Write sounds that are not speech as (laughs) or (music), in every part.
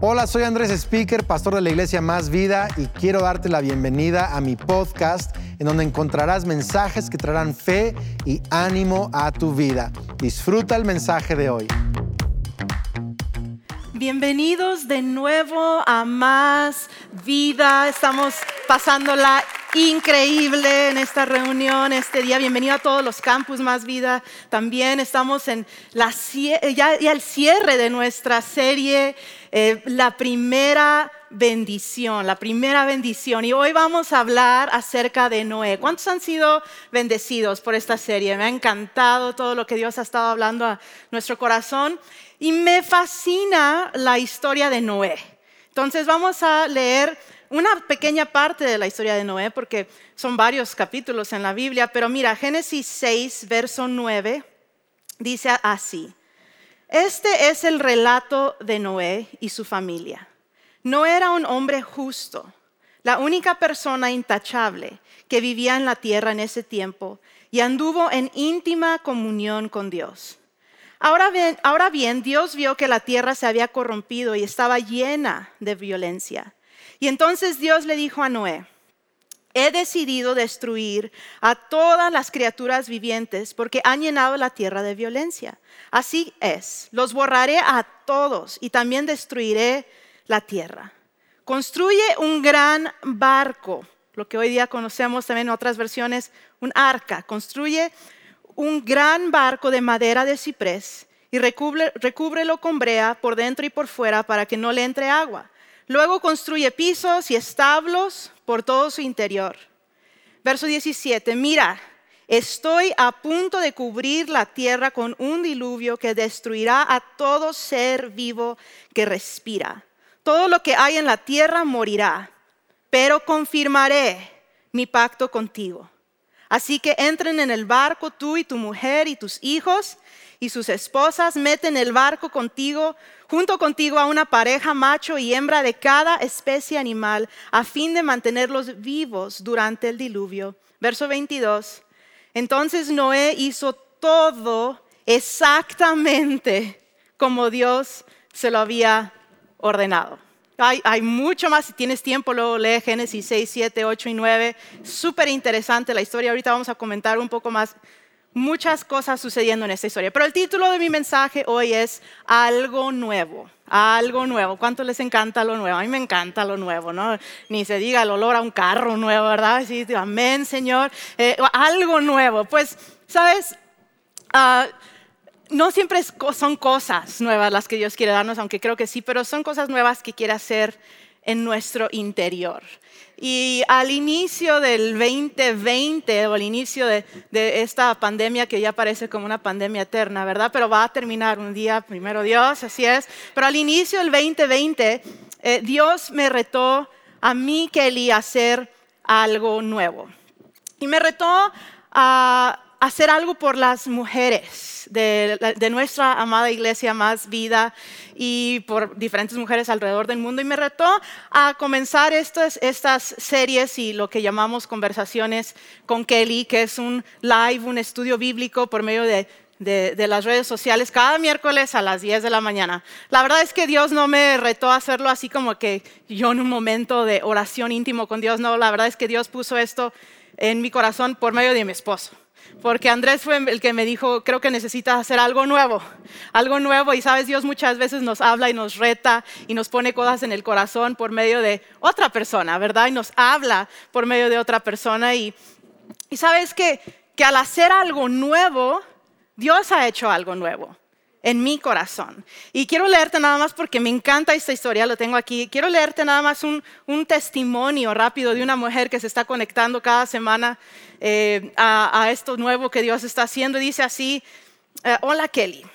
Hola, soy Andrés Speaker, pastor de la iglesia Más Vida y quiero darte la bienvenida a mi podcast en donde encontrarás mensajes que traerán fe y ánimo a tu vida. Disfruta el mensaje de hoy. Bienvenidos de nuevo a Más Vida. Estamos pasándola increíble en esta reunión, este día. Bienvenido a todos los campus Más Vida. También estamos en la, ya, el cierre de nuestra serie, eh, la primera bendición, la primera bendición. Y hoy vamos a hablar acerca de Noé. ¿Cuántos han sido bendecidos por esta serie? Me ha encantado todo lo que Dios ha estado hablando a nuestro corazón. Y me fascina la historia de Noé. Entonces vamos a leer una pequeña parte de la historia de Noé, porque son varios capítulos en la Biblia, pero mira, Génesis 6, verso 9, dice así, este es el relato de Noé y su familia. No era un hombre justo, la única persona intachable que vivía en la tierra en ese tiempo y anduvo en íntima comunión con Dios. Ahora bien, ahora bien, Dios vio que la tierra se había corrompido y estaba llena de violencia. Y entonces Dios le dijo a Noé, he decidido destruir a todas las criaturas vivientes porque han llenado la tierra de violencia. Así es, los borraré a todos y también destruiré la tierra. Construye un gran barco, lo que hoy día conocemos también en otras versiones, un arca. Construye un gran barco de madera de ciprés y recúbrelo con brea por dentro y por fuera para que no le entre agua. Luego construye pisos y establos por todo su interior. Verso 17, mira, estoy a punto de cubrir la tierra con un diluvio que destruirá a todo ser vivo que respira. Todo lo que hay en la tierra morirá, pero confirmaré mi pacto contigo Así que entren en el barco tú y tu mujer y tus hijos y sus esposas, meten el barco contigo, junto contigo a una pareja macho y hembra de cada especie animal, a fin de mantenerlos vivos durante el diluvio. Verso 22. Entonces Noé hizo todo exactamente como Dios se lo había ordenado. Hay, mucho más, si tienes tiempo, luego lee Génesis 6, 7, 8 y 9. Súper interesante la historia. Ahorita vamos a comentar un poco más muchas cosas sucediendo en esta historia. Pero el título de mi mensaje hoy es Algo Nuevo. Algo nuevo. ¿Cuánto les encanta lo nuevo? A mí me encanta lo nuevo, ¿no? Ni se diga el olor a un carro nuevo, ¿verdad? Sí, amén, Señor. Eh, algo nuevo. Pues, ¿sabes? Uh, no siempre son cosas nuevas las que Dios quiere darnos, aunque creo que sí, pero son cosas nuevas que quiere hacer en nuestro interior. Y al inicio del 2020 o al inicio de, esta pandemia que ya parece como una pandemia eterna, ¿verdad? Pero va a terminar un día, primero Dios, así es. Pero al inicio del 2020, eh, Dios me retó a mí, Kelly, a hacer algo nuevo. Y me retó a hacer algo por las mujeres de, nuestra amada iglesia Más Vida y por diferentes mujeres alrededor del mundo. Y me retó a comenzar estas, series y lo que llamamos conversaciones con Kelly, que es un live, un estudio bíblico por medio de de, las redes sociales cada miércoles a las 10 de la mañana. La verdad es que Dios no me retó a hacerlo así como que yo en un momento de oración íntimo con Dios, no, la verdad es que Dios puso esto en mi corazón por medio de mi esposo porque Andrés fue el que me dijo, creo que necesitas hacer algo nuevo, algo nuevo. Y sabes, Dios muchas veces nos habla y nos reta y nos pone cosas en el corazón por medio de otra persona, ¿verdad? Y nos habla por medio de otra persona. Y, sabes que, que al hacer algo nuevo, Dios ha hecho algo nuevo en mi corazón. Y quiero leerte nada más porque me encanta esta historia, lo tengo aquí. Quiero leerte nada más un, testimonio rápido de una mujer que se está conectando cada semana eh, a, esto nuevo que Dios está haciendo. Dice así, eh, hola Kelly,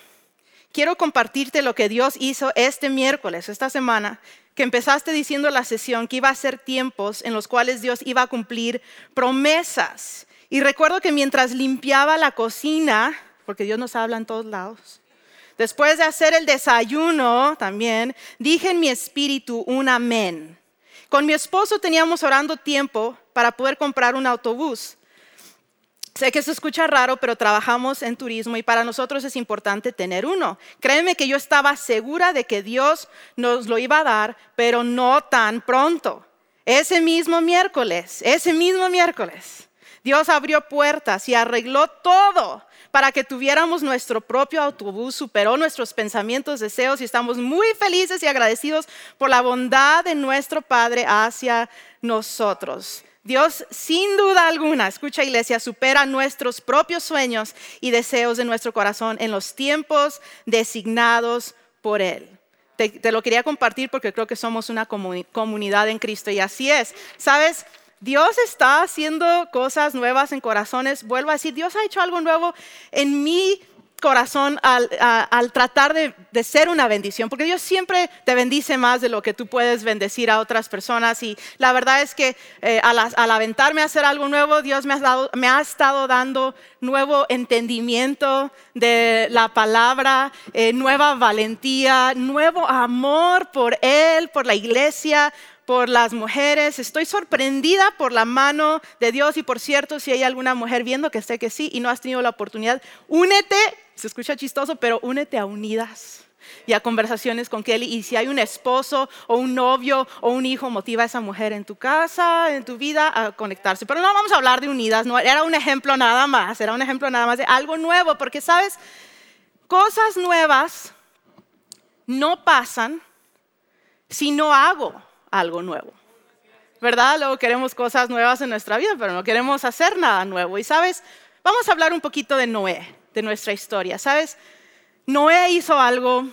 quiero compartirte lo que Dios hizo este miércoles, esta semana, que empezaste diciendo la sesión que iba a ser tiempos en los cuales Dios iba a cumplir promesas. Y recuerdo que mientras limpiaba la cocina, porque Dios nos habla en todos lados, Después de hacer el desayuno también, dije en mi espíritu un amén. Con mi esposo teníamos orando tiempo para poder comprar un autobús. Sé que se escucha raro, pero trabajamos en turismo y para nosotros es importante tener uno. Créeme que yo estaba segura de que Dios nos lo iba a dar, pero no tan pronto. Ese mismo miércoles, ese mismo miércoles, Dios abrió puertas y arregló todo para que tuviéramos nuestro propio autobús, superó nuestros pensamientos, deseos y estamos muy felices y agradecidos por la bondad de nuestro Padre hacia nosotros. Dios, sin duda alguna, escucha iglesia, supera nuestros propios sueños y deseos de nuestro corazón en los tiempos designados por Él. Te, lo quería compartir porque creo que somos una comunidad en Cristo y así es. ¿Sabes? Dios está haciendo cosas nuevas en corazones. Vuelvo a decir, Dios ha hecho algo nuevo en mi corazón al, tratar de, ser una bendición, porque Dios siempre te bendice más de lo que tú puedes bendecir a otras personas. Y la verdad es que eh, al, aventarme a hacer algo nuevo, Dios me ha, estado dando nuevo entendimiento de la palabra, eh, nueva valentía, nuevo amor por Él, por la iglesia, por las mujeres. Estoy sorprendida por la mano de Dios y por cierto, si hay alguna mujer viendo que sé que sí y no has tenido la oportunidad, únete, se escucha chistoso, pero únete a unidas y a conversaciones con Kelly. Y si hay un esposo o un novio o un hijo, motiva a esa mujer en tu casa, en tu vida, a conectarse. Pero no vamos a hablar de unidas, no, era un ejemplo nada más, era un ejemplo nada más de algo nuevo, porque sabes, cosas nuevas no pasan si no hago algo nuevo. ¿Verdad? Luego queremos cosas nuevas en nuestra vida, pero no queremos hacer nada nuevo. Y sabes, vamos a hablar un poquito de Noé, de nuestra historia. ¿Sabes? Noé hizo algo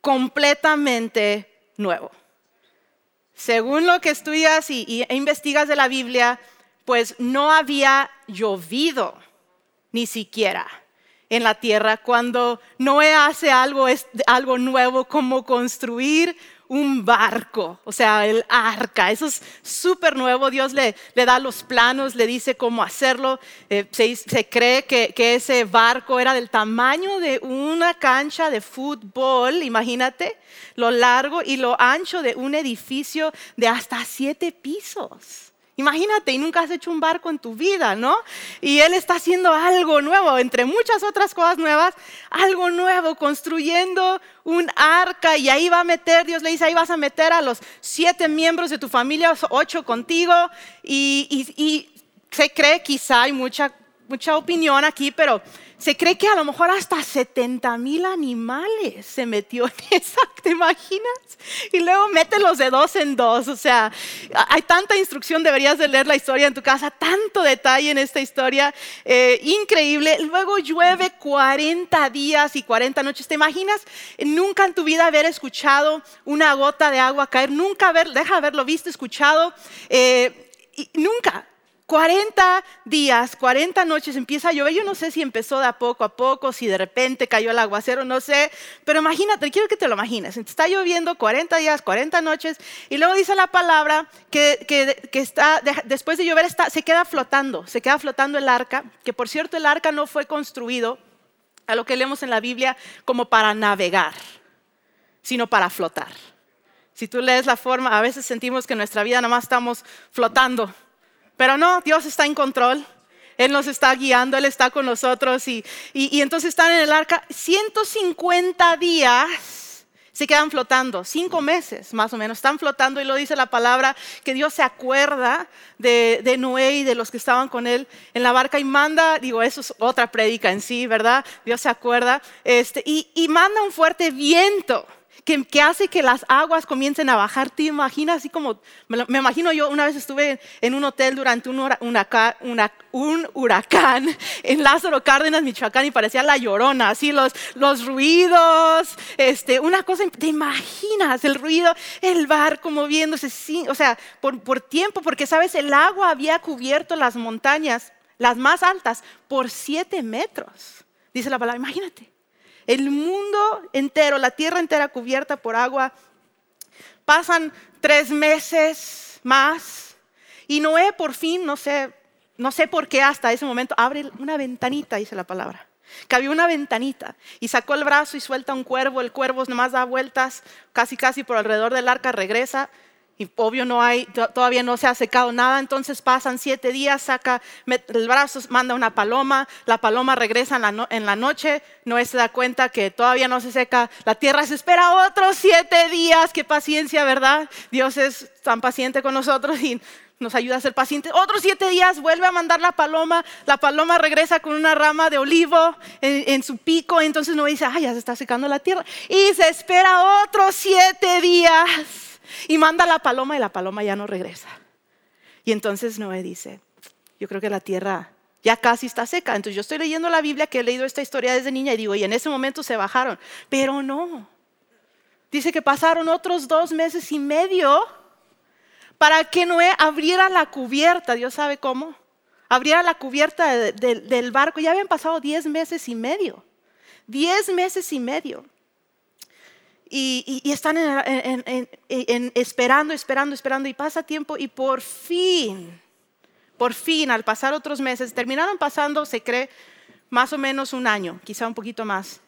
completamente nuevo. Según lo que estudias y, e investigas de la Biblia, pues no había llovido ni siquiera en la tierra cuando Noé hace algo, algo nuevo como construir un barco, o sea, el arca. Eso es súper nuevo. Dios le, le, da los planos, le dice cómo hacerlo. Eh, se, cree que, que, ese barco era del tamaño de una cancha de fútbol, imagínate, lo largo y lo ancho de un edificio de hasta siete pisos. Imagínate, y nunca has hecho un barco en tu vida, ¿no? Y Él está haciendo algo nuevo, entre muchas otras cosas nuevas, algo nuevo, construyendo un arca y ahí va a meter, Dios le dice, ahí vas a meter a los siete miembros de tu familia, ocho contigo, y, se cree, quizá hay mucha, mucha opinión aquí, pero se cree que a lo mejor hasta 70 mil animales se metió en (laughs) esa, ¿te imaginas? Y luego mételos de dos en dos, o sea, hay tanta instrucción, deberías de leer la historia en tu casa, tanto detalle en esta historia, eh, increíble. Luego llueve 40 días y 40 noches, ¿te imaginas? Nunca en tu vida haber escuchado una gota de agua caer, nunca haber, deja haberlo visto, escuchado, eh, nunca. 40 días, 40 noches empieza a llover. Yo no sé si empezó de a poco a poco, si de repente cayó el aguacero, no sé. Pero imagínate, quiero que te lo imagines. Está lloviendo 40 días, 40 noches. Y luego dice la palabra que, está, después de llover está, se queda flotando, se queda flotando el arca. Que por cierto, el arca no fue construido a lo que leemos en la Biblia como para navegar, sino para flotar. Si tú lees la forma, a veces sentimos que en nuestra vida nada más estamos flotando pero no, Dios está en control. Él nos está guiando, Él está con nosotros y, entonces están en el arca 150 días se quedan flotando, cinco meses más o menos, están flotando y lo dice la palabra que Dios se acuerda de, Noé y de los que estaban con él en la barca y manda, digo, eso es otra prédica en sí, ¿verdad? Dios se acuerda este, y, y manda un fuerte viento que, hace que las aguas comiencen a bajar. ¿Te imaginas así como, me, imagino yo, una vez estuve en un hotel durante un, un huracán en Lázaro Cárdenas, Michoacán, y parecía la llorona, así los, los ruidos, este, una cosa, ¿te imaginas el ruido, el barco moviéndose, sí, o sea, por, por tiempo, porque sabes, el agua había cubierto las montañas, las más altas, por siete metros. Dice la palabra, imagínate. El mundo entero, la tierra entera cubierta por agua. Pasan tres meses más y Noé por fin, no sé, no sé por qué hasta ese momento, abre una ventanita, dice la palabra. Que había una ventanita y sacó el brazo y suelta un cuervo. El cuervo nomás da vueltas casi casi por alrededor del arca, regresa y obvio no hay, todavía no se ha secado nada, entonces pasan siete días, saca el brazo, manda una paloma, la paloma regresa en la, en la noche, Noé se da cuenta que todavía no se seca, la tierra se espera otros siete días, qué paciencia, ¿verdad? Dios es tan paciente con nosotros y nos ayuda a ser pacientes. Otros siete días vuelve a mandar la paloma, la paloma regresa con una rama de olivo en, su pico, entonces Noé dice, ay, ya se está secando la tierra, y se espera otros siete días y manda la paloma y la paloma ya no regresa. Y entonces Noé dice, yo creo que la tierra ya casi está seca. Entonces yo estoy leyendo la Biblia, que he leído esta historia desde niña y digo, y en ese momento se bajaron. Pero no. Dice que pasaron otros dos meses y medio para que Noé abriera la cubierta. Dios sabe cómo. Abriera la cubierta del barco. Ya habían pasado diez meses y medio. Diez meses y medio y, están esperando, esperando, esperando y pasa tiempo y por fin, por fin, al pasar otros meses, terminaron pasando, se cree, más o menos un año, quizá un poquito más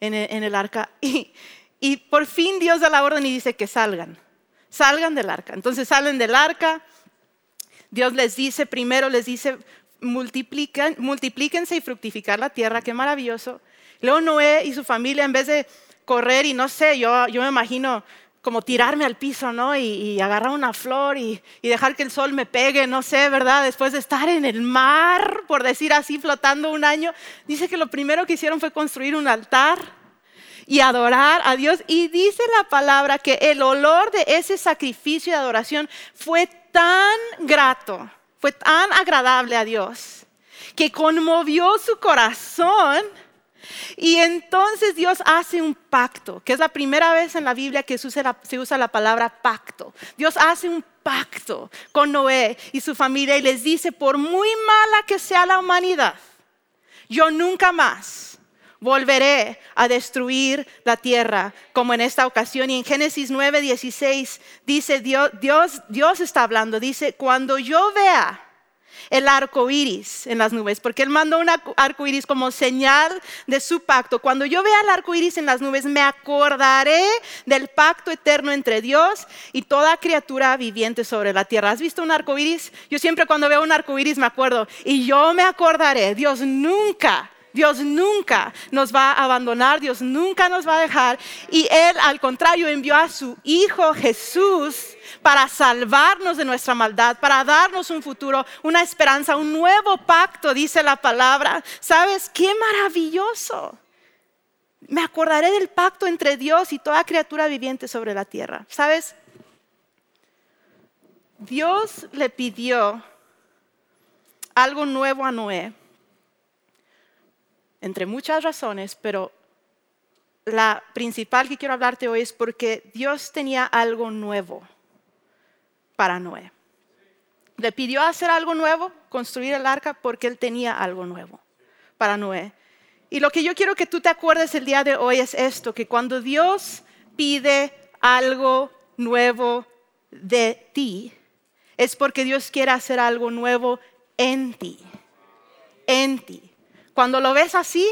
en el, arca. (laughs) Y, y por fin Dios da la orden y dice que salgan, salgan del arca. Entonces salen del arca, Dios les dice, primero les dice, multiplíquense y fructificar la tierra, qué maravilloso. Luego Noé y su familia, en vez de correr y no sé, yo, yo me imagino como tirarme al piso, ¿no? Y, agarrar una flor y, y, dejar que el sol me pegue, no sé, ¿verdad? Después de estar en el mar, por decir así, flotando un año, dice que lo primero que hicieron fue construir un altar y adorar a Dios. Y dice la palabra que el olor de ese sacrificio de adoración fue tan grato, fue tan agradable a Dios, que conmovió su corazón y entonces Dios hace un pacto, que es la primera vez en la Biblia que se usa la, palabra pacto. Dios hace un pacto con Noé y su familia y les dice, por muy mala que sea la humanidad, yo nunca más volveré a destruir la tierra como en esta ocasión. Y en Génesis 9, 16 dice Dios, Dios, Dios está hablando, dice, cuando yo vea el arco iris en las nubes, porque Él mandó un arco iris como señal de su pacto. Cuando yo vea el arco iris en las nubes, me acordaré del pacto eterno entre Dios y toda criatura viviente sobre la tierra. ¿Has visto un arco iris? Yo siempre cuando veo un arco iris me acuerdo, y yo me acordaré, Dios nunca Dios nunca nos va a abandonar, Dios nunca nos va a dejar. Y Él, al contrario, envió a su Hijo Jesús para salvarnos de nuestra maldad, para darnos un futuro, una esperanza, un nuevo pacto, dice la palabra. ¿Sabes qué maravilloso? Me acordaré del pacto entre Dios y toda criatura viviente sobre la tierra. ¿Sabes? Dios le pidió algo nuevo a Noé, entre muchas razones, pero la principal que quiero hablarte hoy es porque Dios tenía algo nuevo para Noé. Le pidió hacer algo nuevo, construir el arca, porque él tenía algo nuevo para Noé. Y lo que yo quiero que tú te acuerdes el día de hoy es esto, que cuando Dios pide algo nuevo de ti, es porque Dios quiere hacer algo nuevo en ti. En ti. Cuando lo ves así,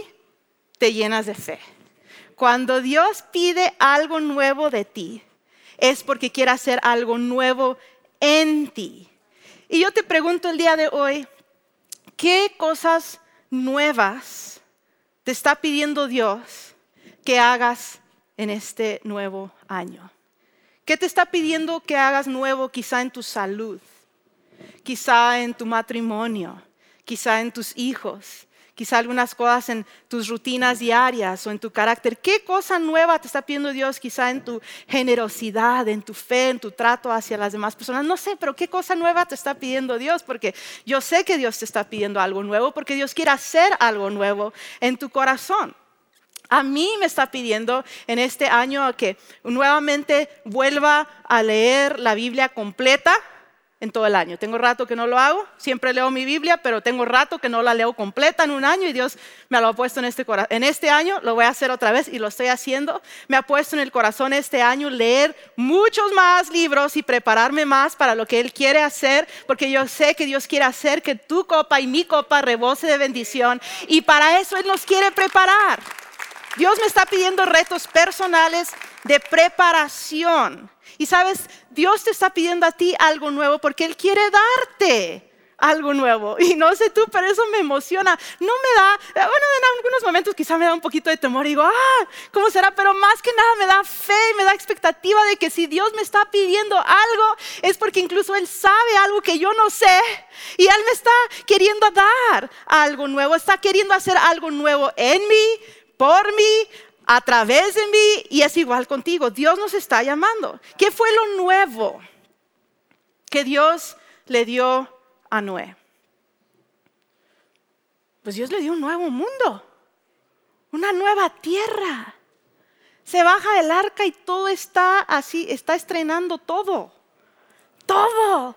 te llenas de fe. Cuando Dios pide algo nuevo de ti, es porque quiere hacer algo nuevo en ti. Y yo te pregunto el día de hoy, ¿qué cosas nuevas te está pidiendo Dios que hagas en este nuevo año? ¿Qué te está pidiendo que hagas nuevo quizá en tu salud, quizá en tu matrimonio, quizá en tus hijos, quizá algunas cosas en tus rutinas diarias o en tu carácter. ¿Qué cosa nueva te está pidiendo Dios quizá en tu generosidad, en tu fe, en tu trato hacia las demás personas? No sé, pero ¿qué cosa nueva te está pidiendo Dios? Porque yo sé que Dios te está pidiendo algo nuevo, porque Dios quiere hacer algo nuevo en tu corazón. A mí me está pidiendo en este año que nuevamente vuelva a leer la Biblia completa en todo el año. Tengo rato que no lo hago, siempre leo mi Biblia, pero tengo rato que no la leo completa en un año y Dios me lo ha puesto en este corazón. En este año lo voy a hacer otra vez y lo estoy haciendo. Me ha puesto en el corazón este año leer muchos más libros y prepararme más para lo que Él quiere hacer, porque yo sé que Dios quiere hacer que tu copa y mi copa rebose de bendición y para eso Él nos quiere preparar. Dios me está pidiendo retos personales de preparación. Y sabes, Dios te está pidiendo a ti algo nuevo porque Él quiere darte algo nuevo. Y no sé tú, pero eso me emociona. No me da, bueno, en algunos momentos quizá me da un poquito de temor y digo, ah, ¿cómo será? Pero más que nada me da fe, me da expectativa de que si Dios me está pidiendo algo, es porque incluso Él sabe algo que yo no sé. Y Él me está queriendo dar algo nuevo, está queriendo hacer algo nuevo en mí, por mí, a través de mí. Y es igual contigo. Dios nos está llamando. ¿Qué fue lo nuevo que Dios le dio a Noé? Pues Dios le dio un nuevo mundo, una nueva tierra. Se baja del arca y todo está así, está estrenando todo. Todo.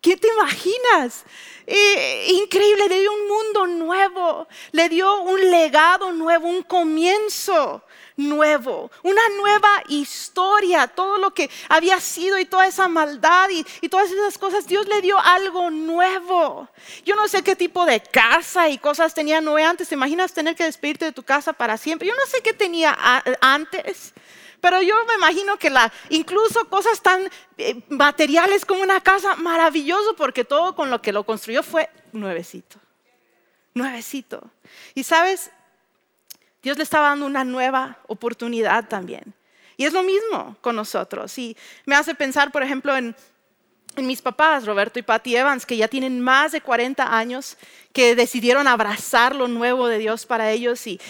¿Qué te imaginas? Eh, increíble, le dio un mundo nuevo, le dio un legado nuevo, un comienzo nuevo, una nueva historia, todo lo que había sido y toda esa maldad y, y, todas esas cosas, Dios le dio algo nuevo. Yo no sé qué tipo de casa y cosas tenía Noé antes, ¿te imaginas tener que despedirte de tu casa para siempre? Yo no sé qué tenía antes. Pero yo me imagino que la, incluso cosas tan eh, materiales como una casa, maravilloso, porque todo con lo que lo construyó fue nuevecito. Nuevecito. Y sabes, Dios le estaba dando una nueva oportunidad también. Y es lo mismo con nosotros. Y me hace pensar, por ejemplo, en, en mis papás, Roberto y Patty Evans, que ya tienen más de 40 años que decidieron abrazar lo nuevo de Dios para ellos y,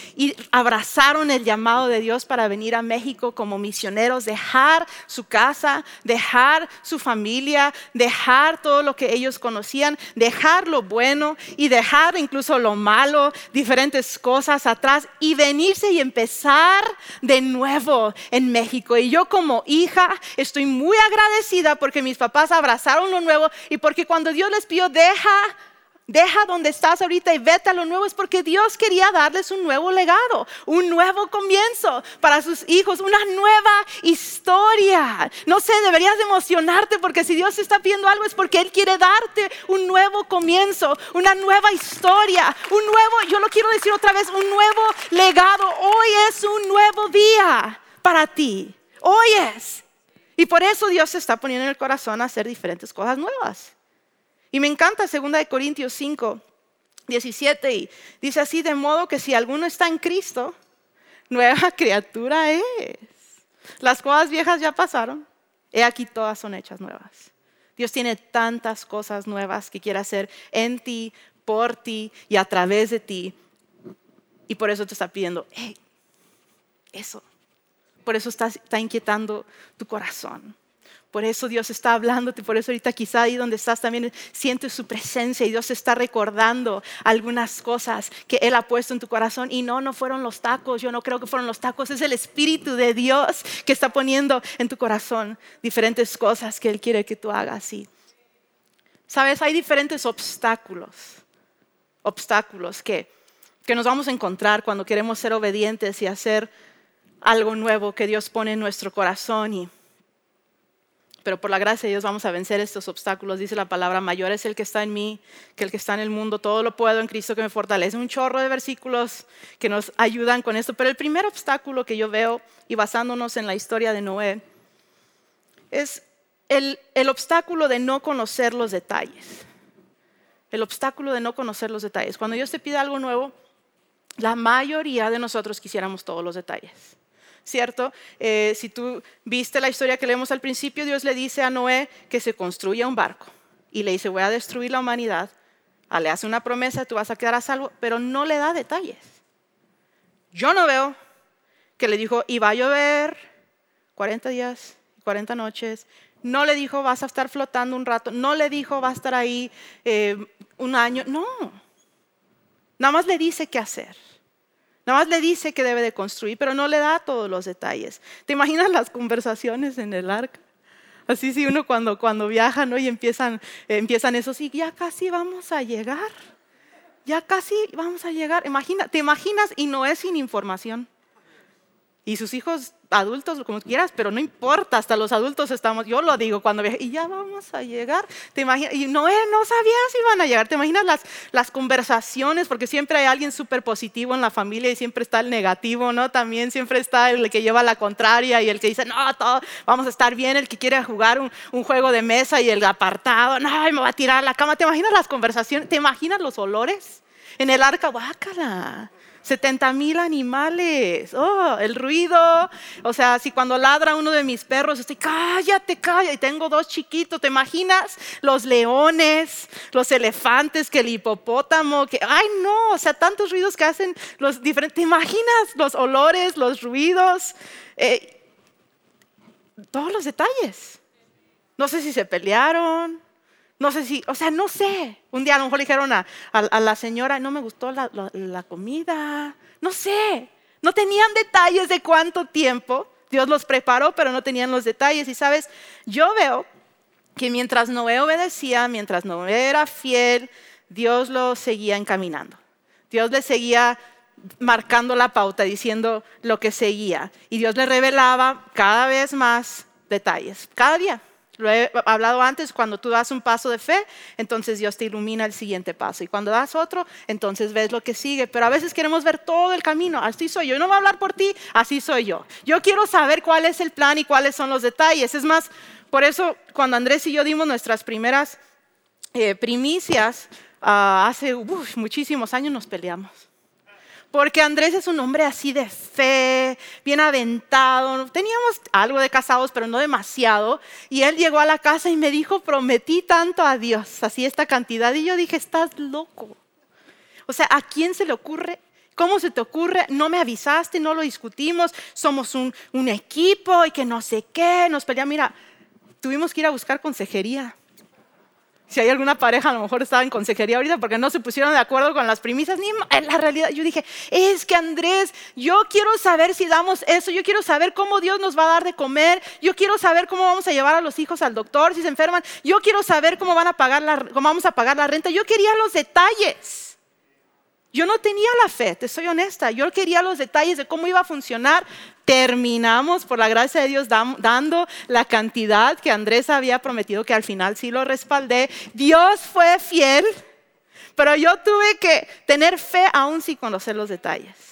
abrazaron el llamado de Dios para venir a México como misioneros, dejar su casa, dejar su familia, dejar todo lo que ellos conocían, dejar lo bueno y dejar incluso lo malo, diferentes cosas atrás y venirse y empezar de nuevo en México. Y yo como hija estoy muy agradecida porque mis papás abrazaron lo nuevo y porque cuando Dios les pidió, deja Deja donde estás ahorita y vete a lo nuevo. Es porque Dios quería darles un nuevo legado, un nuevo comienzo para sus hijos, una nueva historia. No sé, deberías emocionarte porque si Dios está pidiendo algo es porque Él quiere darte un nuevo comienzo, una nueva historia, un nuevo, yo lo quiero decir otra vez, un nuevo legado. Hoy es un nuevo día para ti. Hoy es. Y por eso Dios se está poniendo en el corazón a hacer diferentes cosas nuevas. Y me encanta 2 Corintios 5, 17, y dice así, de modo que si alguno está en Cristo, nueva (laughs) criatura es. Las cosas viejas ya pasaron, he aquí todas son hechas nuevas. Dios tiene tantas cosas nuevas que quiere hacer en ti, por ti y a través de ti. Y por eso te está pidiendo, hey, eso. Por eso está, está inquietando tu corazón. Por eso Dios está hablándote, por eso ahorita quizá ahí donde estás también sientes su presencia y Dios está recordando algunas cosas que Él ha puesto en tu corazón. Y no, no fueron los tacos, yo no creo que fueron los tacos, es el Espíritu de Dios que está poniendo en tu corazón diferentes cosas que Él quiere que tú hagas. Y, Sabes, hay diferentes obstáculos, obstáculos que, que nos vamos a encontrar cuando queremos ser obedientes y hacer algo nuevo que Dios pone en nuestro corazón. Y, pero por la gracia de Dios vamos a vencer estos obstáculos. Dice la palabra, mayor es el que está en mí que el que está en el mundo. Todo lo puedo en Cristo que me fortalece. Un chorro de versículos que nos ayudan con esto. Pero el primer obstáculo que yo veo, y basándonos en la historia de Noé, es el, el obstáculo de no conocer los detalles. El obstáculo de no conocer los detalles. Cuando Dios te pide algo nuevo, la mayoría de nosotros quisiéramos todos los detalles. ¿Cierto? Eh, si tú viste la historia que leemos al principio, Dios le dice a Noé que se construya un barco y le dice, voy a destruir la humanidad. Ah, le hace una promesa, tú vas a quedar a salvo, pero no le da detalles. Yo no veo que le dijo, y va a llover 40 días, 40 noches. No le dijo, vas a estar flotando un rato. No le dijo, va a estar ahí eh, un año. No. Nada más le dice qué hacer. Nada más le dice que debe de construir, pero no le da todos los detalles. ¿Te imaginas las conversaciones en el arca? Así sí, uno cuando, cuando viaja ¿no? y empiezan, empiezan eso, sí, ya casi vamos a llegar. Ya casi vamos a llegar. Imagina, ¿Te imaginas? Y no es sin información. Y sus hijos adultos, como quieras, pero no importa, hasta los adultos estamos, yo lo digo cuando viaje, y ya vamos a llegar, te imaginas, y Noé no sabía si iban a llegar, te imaginas las, las conversaciones, porque siempre hay alguien súper positivo en la familia y siempre está el negativo, ¿no? También siempre está el que lleva la contraria y el que dice, no, todo, vamos a estar bien, el que quiere jugar un, un juego de mesa y el apartado, no, me va a tirar a la cama, ¿te imaginas las conversaciones? ¿Te imaginas los olores? En el arca, guácala. 70 mil animales, oh, el ruido, o sea, si cuando ladra uno de mis perros, estoy, cállate, cállate, y tengo dos chiquitos, ¿te imaginas? Los leones, los elefantes, que el hipopótamo, que, ay no, o sea, tantos ruidos que hacen los diferentes, ¿te imaginas? Los olores, los ruidos, eh, todos los detalles. No sé si se pelearon, no sé si, o sea, no sé. Un día a lo mejor le dijeron a, la señora, no me gustó la, la, comida. No sé. No tenían detalles de cuánto tiempo. Dios los preparó, pero no tenían los detalles. Y sabes, yo veo que mientras Noé obedecía, mientras Noé era fiel, Dios lo seguía encaminando. Dios le seguía marcando la pauta, diciendo lo que seguía. Y Dios le revelaba cada vez más detalles, cada día. Lo he hablado antes, cuando tú das un paso de fe, entonces Dios te ilumina el siguiente paso. Y cuando das otro, entonces ves lo que sigue. Pero a veces queremos ver todo el camino. Así soy yo. Yo no voy a hablar por ti, así soy yo. Yo quiero saber cuál es el plan y cuáles son los detalles. Es más, por eso cuando Andrés y yo dimos nuestras primeras eh, primicias, ah, hace muchísimos años nos peleamos. Porque Andrés es un hombre así de fe, bien aventado. Teníamos algo de casados, pero no demasiado. Y él llegó a la casa y me dijo, prometí tanto a Dios, así esta cantidad. Y yo dije, estás loco. O sea, ¿a quién se le ocurre? ¿Cómo se te ocurre? No me avisaste, no lo discutimos. Somos un, equipo y que no sé qué. Nos peleamos. Mira, tuvimos que ir a buscar consejería. Si hay alguna pareja, a lo mejor estaba en consejería ahorita porque no se pusieron de acuerdo con las primicias. Ni en la realidad, yo dije, es que Andrés, yo quiero saber si damos eso, yo quiero saber cómo Dios nos va a dar de comer, yo quiero saber cómo vamos a llevar a los hijos al doctor si se enferman, yo quiero saber cómo, van a pagar la, cómo vamos a pagar la renta. Yo quería los detalles. Yo no tenía la fe, te soy honesta. Yo quería los detalles de cómo iba a funcionar. Terminamos, por la gracia de Dios, dando la cantidad que Andrés había prometido, que al final sí lo respaldé. Dios fue fiel, pero yo tuve que tener fe aún sin conocer los detalles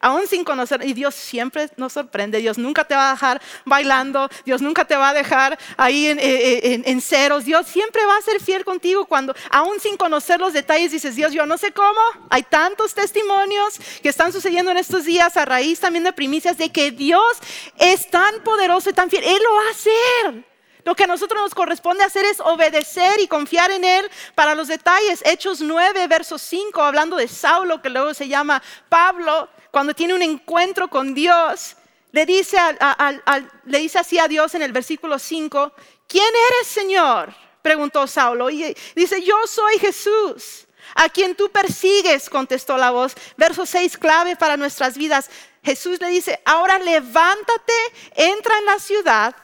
aún sin conocer, y Dios siempre nos sorprende, Dios nunca te va a dejar bailando, Dios nunca te va a dejar ahí en, ceros, Dios siempre va a ser fiel contigo cuando, aún sin conocer los detalles, dices, Dios, yo no sé cómo, hay tantos testimonios que están sucediendo en estos días a raíz también de primicias de que Dios es tan poderoso y tan fiel, Él lo va a hacer. Lo que a nosotros nos corresponde hacer es obedecer y confiar en Él para los detalles. Hechos 9, verso 5, hablando de Saulo, que luego se llama Pablo, cuando tiene un encuentro con Dios, le dice, así a Dios en el versículo 5, ¿quién eres Señor? Preguntó Saulo. Y dice, yo soy Jesús, a quien tú persigues, contestó la voz. Verso 6, clave para nuestras vidas. Jesús le dice, ahora levántate, entra en la ciudad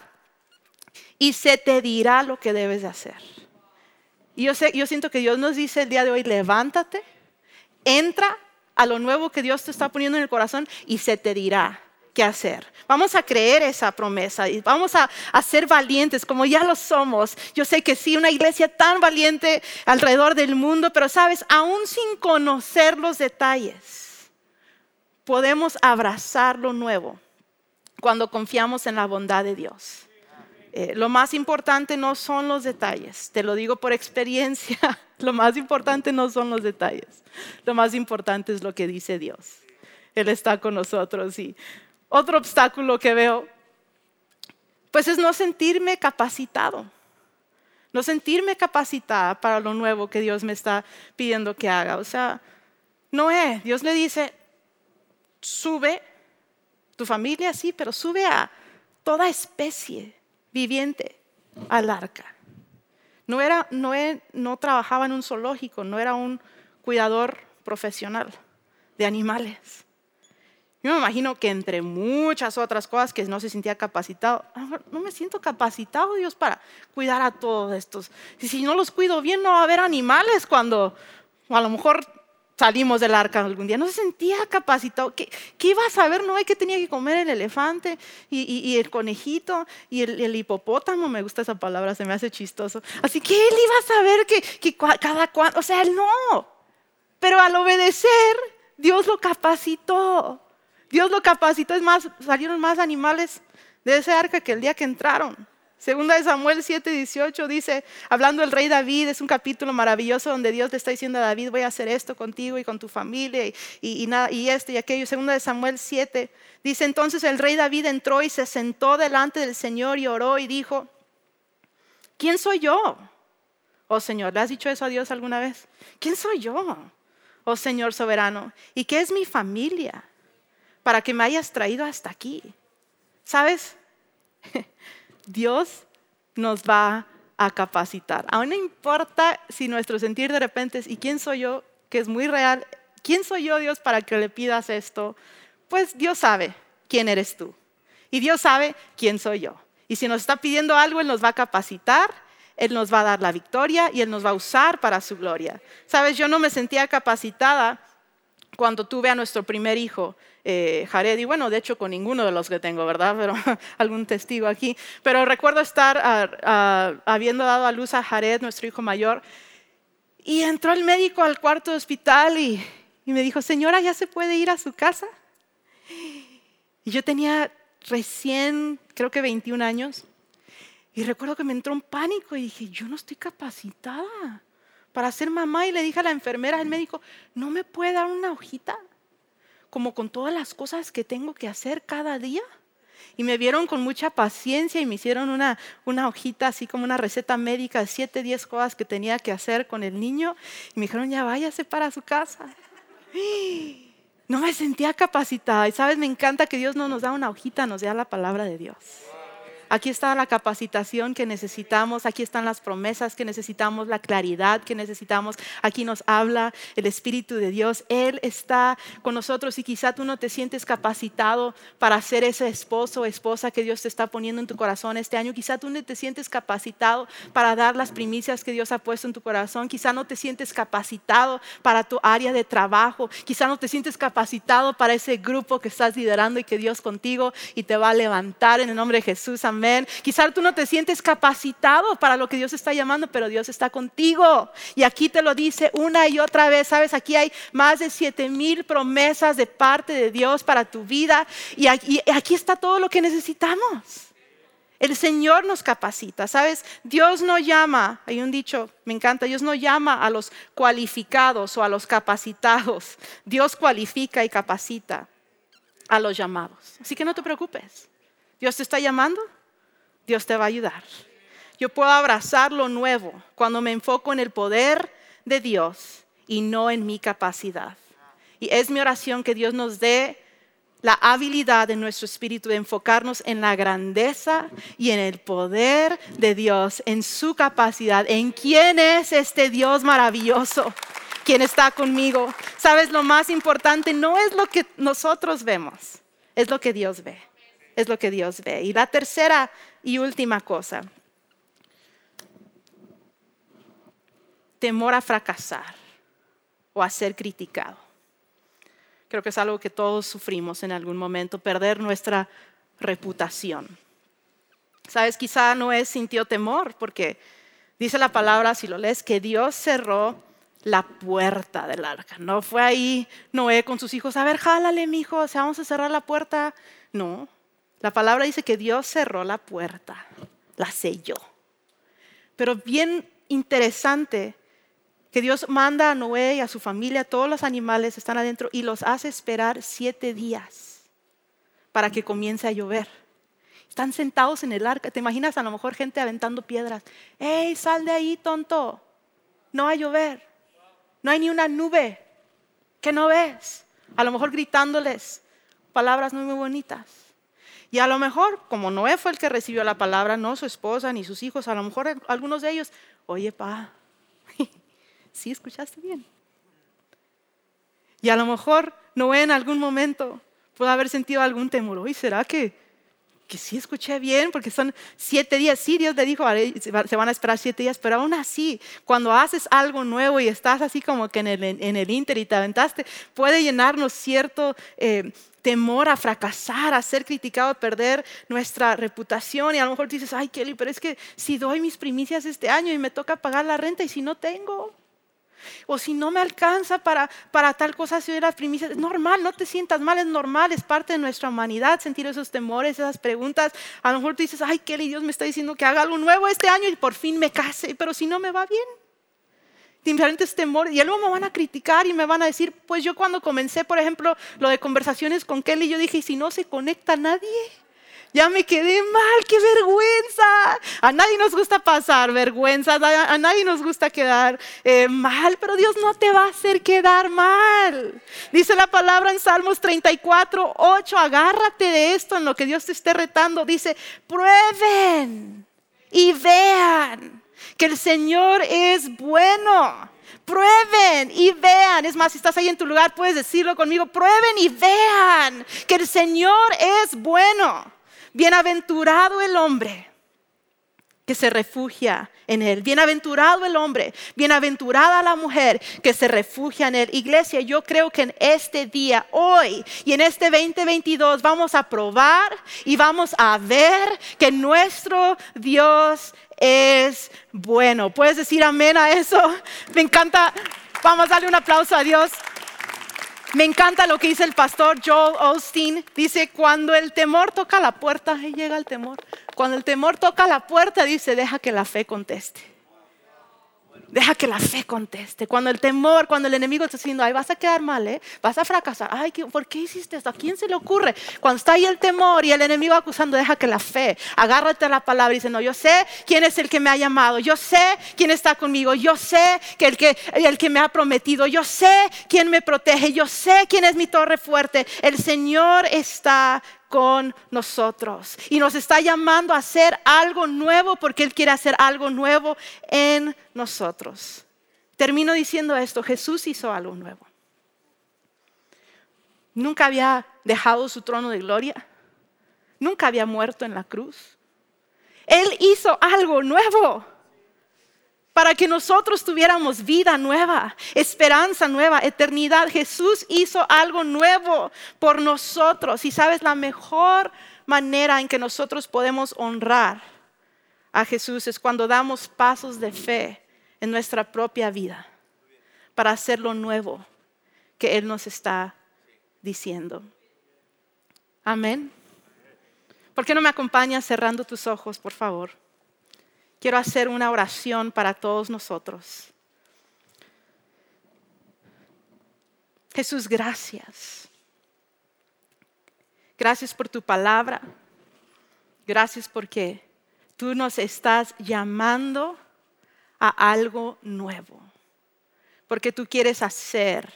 y se te dirá lo que debes de hacer. Y yo, sé, yo siento que Dios nos dice el día de hoy, levántate, entra a lo nuevo que Dios te está poniendo en el corazón y se te dirá qué hacer. Vamos a creer esa promesa y vamos a, ser valientes como ya lo somos. Yo sé que sí, una iglesia tan valiente alrededor del mundo, pero sabes, aún sin conocer los detalles, podemos abrazar lo nuevo cuando confiamos en la bondad de Dios. Eh, lo más importante no son los detalles, te lo digo por experiencia, (laughs) lo más importante no son los detalles, lo más importante es lo que dice Dios. Él está con nosotros y otro obstáculo que veo, pues es no sentirme capacitado, no sentirme capacitada para lo nuevo que Dios me está pidiendo que haga. O sea, Noé, Dios le dice, sube, tu familia sí, pero sube a toda especie viviente al arca. No, era, no, no trabajaba en un zoológico, no era un cuidador profesional de animales. Yo me imagino que entre muchas otras cosas que no se sentía capacitado, no me siento capacitado, Dios, para cuidar a todos estos. Y si no los cuido bien, no va a haber animales cuando, a lo mejor salimos del arca algún día, no se sentía capacitado. ¿Qué, iba a saber Noé que tenía que comer el elefante y, el conejito y el, hipopótamo? Me gusta esa palabra, se me hace chistoso. Así que él iba a saber que, cada cual, o sea, él no. Pero al obedecer, Dios lo capacitó. Dios lo capacitó, es más, salieron más animales de ese arca que el día que entraron. Segunda de Samuel 7, 18 dice, hablando del rey David, es un capítulo maravilloso donde Dios le está diciendo a David, voy a hacer esto contigo y con tu familia y, y, nada, y esto y aquello. Segunda de Samuel 7 dice, entonces el rey David entró y se sentó delante del Señor y oró y dijo, ¿quién soy yo? Oh Señor, ¿le has dicho eso a Dios alguna vez? ¿Quién soy yo? Oh Señor soberano, ¿y qué es mi familia para que me hayas traído hasta aquí? ¿Sabes? (laughs) Dios nos va a capacitar. Aún no importa si nuestro sentir de repente es, ¿y quién soy yo? Que es muy real. ¿Quién soy yo, Dios, para que le pidas esto? Pues Dios sabe quién eres tú. Y Dios sabe quién soy yo. Y si nos está pidiendo algo, Él nos va a capacitar, Él nos va a dar la victoria y Él nos va a usar para su gloria. Sabes, yo no me sentía capacitada cuando tuve a nuestro primer hijo eh, Jared, y bueno, de hecho con ninguno de los que tengo, ¿verdad? Pero (laughs) algún testigo aquí. Pero recuerdo estar habiendo dado a luz a Jared, nuestro hijo mayor, y entró el médico al cuarto de hospital y, y me dijo, señora, ¿ya se puede ir a su casa? Y yo tenía recién, creo que 21 años, y recuerdo que me entró un pánico y dije, yo no estoy capacitada para ser mamá y le dije a la enfermera, al médico, ¿no me puede dar una hojita? Como con todas las cosas que tengo que hacer cada día. Y me vieron con mucha paciencia y me hicieron una, una hojita así como una receta médica de 7, 10 cosas que tenía que hacer con el niño. Y me dijeron, ya váyase para su casa. (gasps) No me sentía capacitada. Y sabes, me encanta que Dios no nos da una hojita, nos da la palabra de Dios. Aquí está la capacitación que necesitamos, aquí están las promesas que necesitamos, la claridad que necesitamos. Aquí nos habla el Espíritu de Dios. Él está con nosotros y quizá tú no te sientes capacitado para ser ese esposo o esposa que Dios te está poniendo en tu corazón este año. Quizá tú no te sientes capacitado para dar las primicias que Dios ha puesto en tu corazón. Quizá no te sientes capacitado para tu área de trabajo. Quizá no te sientes capacitado para ese grupo que estás liderando y que Dios contigo y te va a levantar en el nombre de Jesús. Amén Amén. Quizás tú no te sientes capacitado para lo que Dios está llamando, pero Dios está contigo. Y aquí te lo dice una y otra vez. Sabes, aquí hay más de siete mil promesas de parte de Dios para tu vida. Y aquí, aquí está todo lo que necesitamos. El Señor nos capacita, ¿sabes? Dios no llama, hay un dicho, me encanta, Dios no llama a los cualificados o a los capacitados. Dios cualifica y capacita a los llamados. Así que no te preocupes. Dios te está llamando, Dios te va a ayudar. Yo puedo abrazar lo nuevo cuando me enfoco en el poder de Dios y no en mi capacidad. Y es mi oración que Dios nos dé la habilidad en nuestro espíritu de enfocarnos en la grandeza y en el poder de Dios, en su capacidad, en quién es este Dios maravilloso, quien está conmigo. Sabes, lo más importante no es lo que nosotros vemos, es lo que Dios ve es lo que Dios ve. Y la tercera y última cosa, temor a fracasar o a ser criticado. Creo que es algo que todos sufrimos en algún momento, perder nuestra reputación. Sabes, quizá no es sintió temor, porque dice la palabra, si lo lees, que Dios cerró la puerta del arca. No fue ahí Noé con sus hijos, a ver, jálale, mi hijo, vamos a cerrar la puerta. No, la palabra dice que Dios cerró la puerta, la selló. Pero bien interesante que Dios manda a Noé y a su familia, todos los animales están adentro y los hace esperar siete días para que comience a llover. Están sentados en el arca. ¿Te imaginas a lo mejor gente aventando piedras? ¡Ey, sal de ahí, tonto! No va a llover. No hay ni una nube. ¿Qué no ves? A lo mejor gritándoles palabras muy bonitas. Y a lo mejor, como Noé fue el que recibió la palabra, no su esposa ni sus hijos, a lo mejor algunos de ellos, oye, pa, (laughs) sí escuchaste bien. Y a lo mejor Noé en algún momento pudo haber sentido algún temor. Oye, ¿será que, que sí escuché bien, porque son siete días. Sí, Dios le dijo, se van a esperar siete días, pero aún así, cuando haces algo nuevo y estás así como que en el, en el inter y te aventaste, puede llenarnos cierto... Eh, temor a fracasar, a ser criticado, a perder nuestra reputación. Y a lo mejor dices, ay Kelly, pero es que si doy mis primicias este año y me toca pagar la renta y si no tengo, o si no me alcanza para, para tal cosa, si era primicia, es normal, no te sientas mal, es normal, es parte de nuestra humanidad sentir esos temores, esas preguntas. A lo mejor dices, ay, Kelly, Dios me está diciendo que haga algo nuevo este año y por fin me case, pero si no me va bien. Diferentes temores, y luego me van a criticar y me van a decir, pues yo cuando comencé, por ejemplo, lo de conversaciones con Kelly, yo dije, ¿y si no se conecta nadie? ya me quedé mal, qué vergüenza. A nadie nos gusta pasar vergüenza, a nadie nos gusta quedar eh, mal, pero Dios no te va a hacer quedar mal. Dice la palabra en Salmos 34, 8, agárrate de esto en lo que Dios te esté retando. Dice, prueben y vean que el Señor es bueno. Prueben y vean. Es más, si estás ahí en tu lugar, puedes decirlo conmigo. Prueben y vean que el Señor es bueno. Bienaventurado el hombre que se refugia en Él. Bienaventurado el hombre, bienaventurada la mujer que se refugia en Él. Iglesia, yo creo que en este día, hoy y en este 2022 vamos a probar y vamos a ver que nuestro Dios es bueno. ¿Puedes decir amén a eso? Me encanta. Vamos a darle un aplauso a Dios. Me encanta lo que dice el pastor Joel Osteen. Dice, cuando el temor toca la puerta, ahí llega el temor. Cuando el temor toca la puerta, dice, deja que la fe conteste. Deja que la fe conteste. Cuando el temor, cuando el enemigo está diciendo, ay, vas a quedar mal, ¿eh? vas a fracasar. Ay, ¿por qué hiciste esto? ¿A quién se le ocurre? Cuando está ahí el temor y el enemigo acusando, deja que la fe, agárrate a la palabra y dice, no, yo sé quién es el que me ha llamado, yo sé quién está conmigo, yo sé que el que, el que me ha prometido, yo sé quién me protege, yo sé quién es mi torre fuerte. El Señor está con nosotros. Y nos está llamando a hacer algo nuevo porque Él quiere hacer algo nuevo en nosotros. Termino diciendo esto, Jesús hizo algo nuevo. Nunca había dejado su trono de gloria. Nunca había muerto en la cruz. Él hizo algo nuevo para que nosotros tuviéramos vida nueva, esperanza nueva, eternidad. Jesús hizo algo nuevo por nosotros. Y sabes, la mejor manera en que nosotros podemos honrar a Jesús es cuando damos pasos de fe en nuestra propia vida para hacer lo nuevo que Él nos está diciendo. Amén. ¿Por qué no me acompañas cerrando tus ojos, por favor? Quiero hacer una oración para todos nosotros. Jesús, gracias. Gracias por tu palabra. Gracias porque tú nos estás llamando a algo nuevo. Porque tú quieres hacer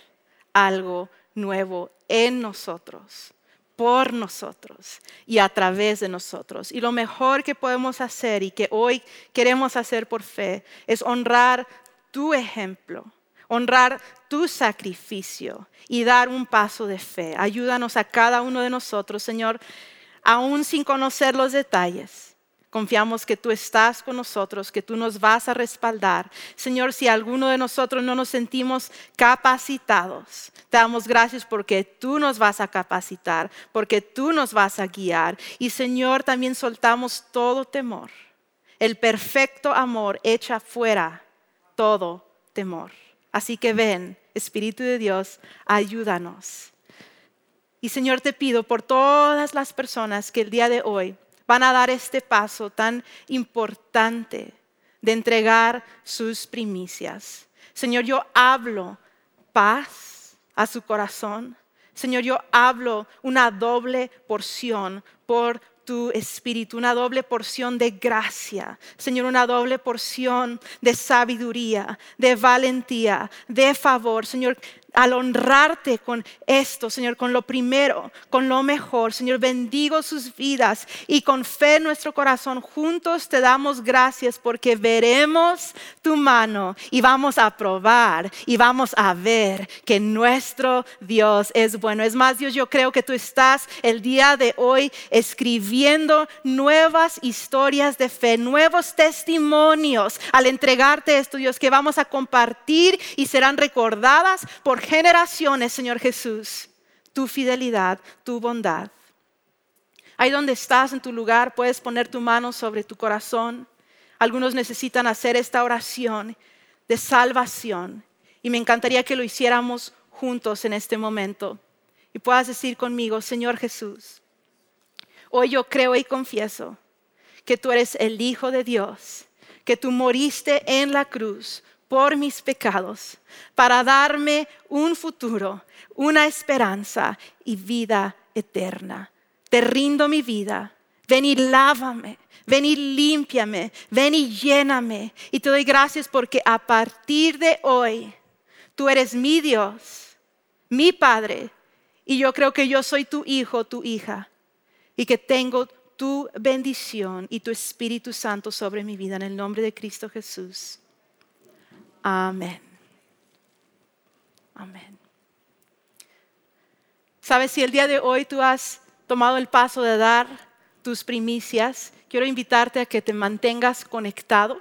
algo nuevo en nosotros por nosotros y a través de nosotros. Y lo mejor que podemos hacer y que hoy queremos hacer por fe es honrar tu ejemplo, honrar tu sacrificio y dar un paso de fe. Ayúdanos a cada uno de nosotros, Señor, aún sin conocer los detalles Confiamos que tú estás con nosotros, que tú nos vas a respaldar. Señor, si alguno de nosotros no nos sentimos capacitados, te damos gracias porque tú nos vas a capacitar, porque tú nos vas a guiar. Y Señor, también soltamos todo temor. El perfecto amor echa fuera todo temor. Así que ven, Espíritu de Dios, ayúdanos. Y Señor, te pido por todas las personas que el día de hoy van a dar este paso tan importante de entregar sus primicias. Señor, yo hablo paz a su corazón. Señor, yo hablo una doble porción por tu espíritu, una doble porción de gracia, Señor, una doble porción de sabiduría, de valentía, de favor. Señor, al honrarte con esto, Señor, con lo primero, con lo mejor. Señor, bendigo sus vidas y con fe nuestro corazón juntos te damos gracias porque veremos tu mano y vamos a probar y vamos a ver que nuestro Dios es bueno. Es más, Dios, yo creo que tú estás el día de hoy escribiendo nuevas historias de fe, nuevos testimonios al entregarte esto, Dios, que vamos a compartir y serán recordadas por generaciones, Señor Jesús, tu fidelidad, tu bondad. Ahí donde estás en tu lugar, puedes poner tu mano sobre tu corazón. Algunos necesitan hacer esta oración de salvación y me encantaría que lo hiciéramos juntos en este momento. Y puedas decir conmigo, Señor Jesús, hoy yo creo y confieso que tú eres el Hijo de Dios, que tú moriste en la cruz por mis pecados, para darme un futuro, una esperanza y vida eterna. Te rindo mi vida. Ven y lávame, ven y límpiame, ven y lléname. Y te doy gracias porque a partir de hoy tú eres mi Dios, mi Padre, y yo creo que yo soy tu hijo, tu hija, y que tengo tu bendición y tu Espíritu Santo sobre mi vida en el nombre de Cristo Jesús. Amén. Amén. Sabes, si el día de hoy tú has tomado el paso de dar tus primicias, quiero invitarte a que te mantengas conectado,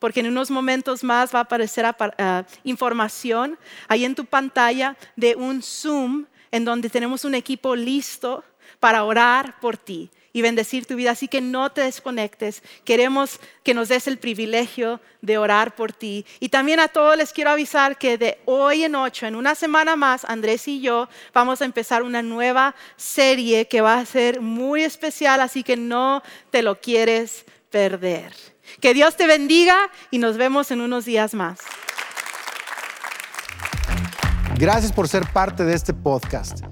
porque en unos momentos más va a aparecer uh, información ahí en tu pantalla de un Zoom en donde tenemos un equipo listo para orar por ti y bendecir tu vida. Así que no te desconectes. Queremos que nos des el privilegio de orar por ti. Y también a todos les quiero avisar que de hoy en ocho, en una semana más, Andrés y yo vamos a empezar una nueva serie que va a ser muy especial, así que no te lo quieres perder. Que Dios te bendiga y nos vemos en unos días más. Gracias por ser parte de este podcast.